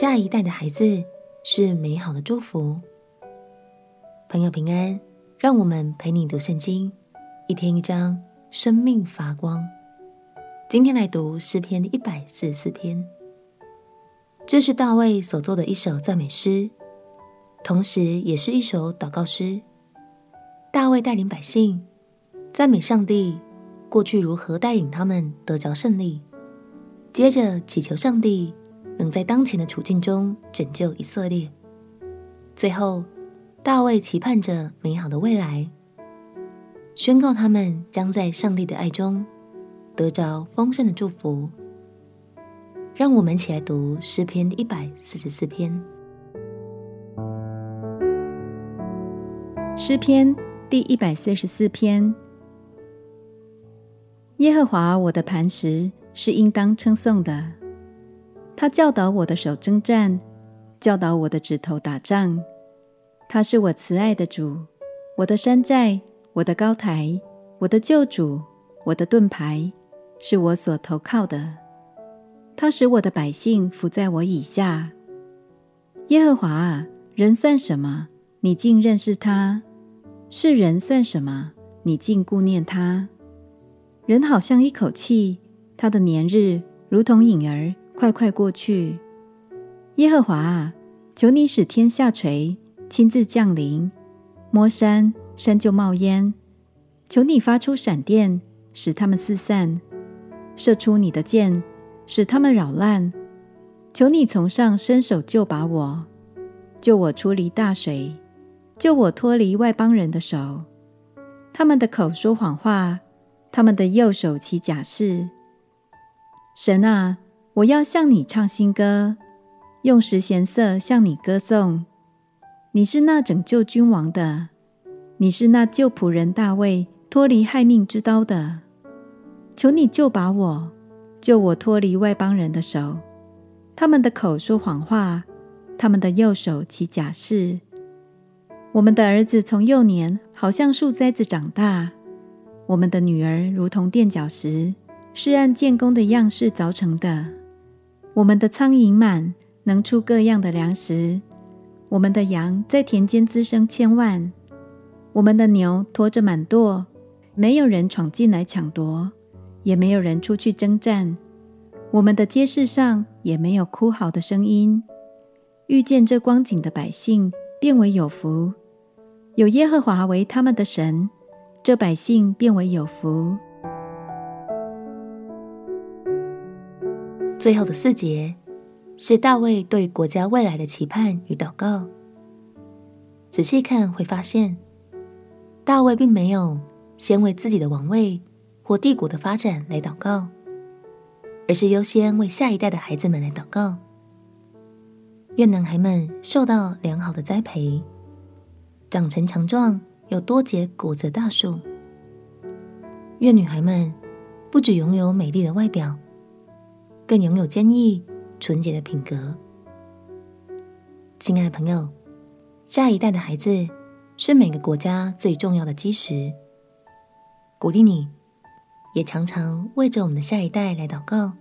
下一代的孩子是美好的祝福。朋友平安，让我们陪你读圣经，一天一章，生命发光。今天来读诗篇一百四十四篇，这是大卫所作的一首赞美诗，同时也是一首祷告诗。大卫带领百姓赞美上帝，过去如何带领他们得着胜利。接着祈求上帝能在当前的处境中拯救以色列。最后，大卫期盼着美好的未来，宣告他们将在上帝的爱中得着丰盛的祝福。让我们一起来读诗篇一百四十四篇。诗篇第一百四十四篇：耶和华我的磐石。是应当称颂的。他教导我的手征战，教导我的指头打仗。他是我慈爱的主，我的山寨，我的高台，我的救主，我的盾牌，是我所投靠的。他使我的百姓伏在我以下。耶和华啊，人算什么？你竟认识他；是人算什么？你竟顾念他。人好像一口气。他的年日如同影儿，快快过去。耶和华啊，求你使天下垂，亲自降临，摸山，山就冒烟。求你发出闪电，使他们四散；射出你的箭，使他们扰乱。求你从上伸手救拔我，救我出离大水，救我脱离外邦人的手。他们的口说谎话，他们的右手起假誓。神啊，我要向你唱新歌，用十弦瑟向你歌颂。你是那拯救君王的，你是那救仆人大卫脱离害命之刀的。求你救拔我，救我脱离外邦人的手。他们的口说谎话，他们的右手起假誓。我们的儿子从幼年好像树栽子长大，我们的女儿如同垫脚石。是按建工的样式凿成的。我们的苍蝇满，能出各样的粮食。我们的羊在田间滋生千万。我们的牛驮着满垛，没有人闯进来抢夺，也没有人出去征战。我们的街市上也没有哭嚎的声音。遇见这光景的百姓，便为有福。有耶和华为他们的神，这百姓便为有福。最后的四节是大卫对国家未来的期盼与祷告。仔细看会发现，大卫并没有先为自己的王位或帝国的发展来祷告，而是优先为下一代的孩子们来祷告。愿男孩们受到良好的栽培，长成强壮又多结果子的大树。愿女孩们不只拥有美丽的外表。更拥有坚毅、纯洁的品格。亲爱的朋友，下一代的孩子是每个国家最重要的基石。鼓励你，也常常为着我们的下一代来祷告，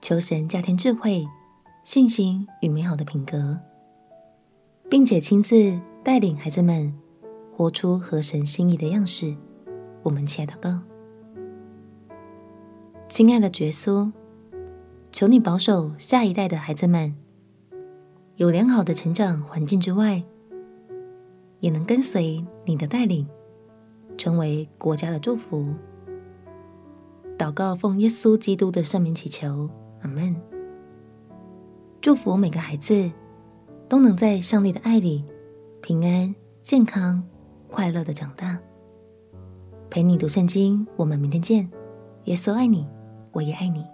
求神加添智慧、信心与美好的品格，并且亲自带领孩子们活出合神心意的样式。我们起来祷告，亲爱的耶稣。求你保守下一代的孩子们，有良好的成长环境之外，也能跟随你的带领，成为国家的祝福。祷告奉耶稣基督的圣名祈求，阿门。祝福每个孩子都能在上帝的爱里平安、健康、快乐的长大。陪你读圣经，我们明天见。耶稣爱你，我也爱你。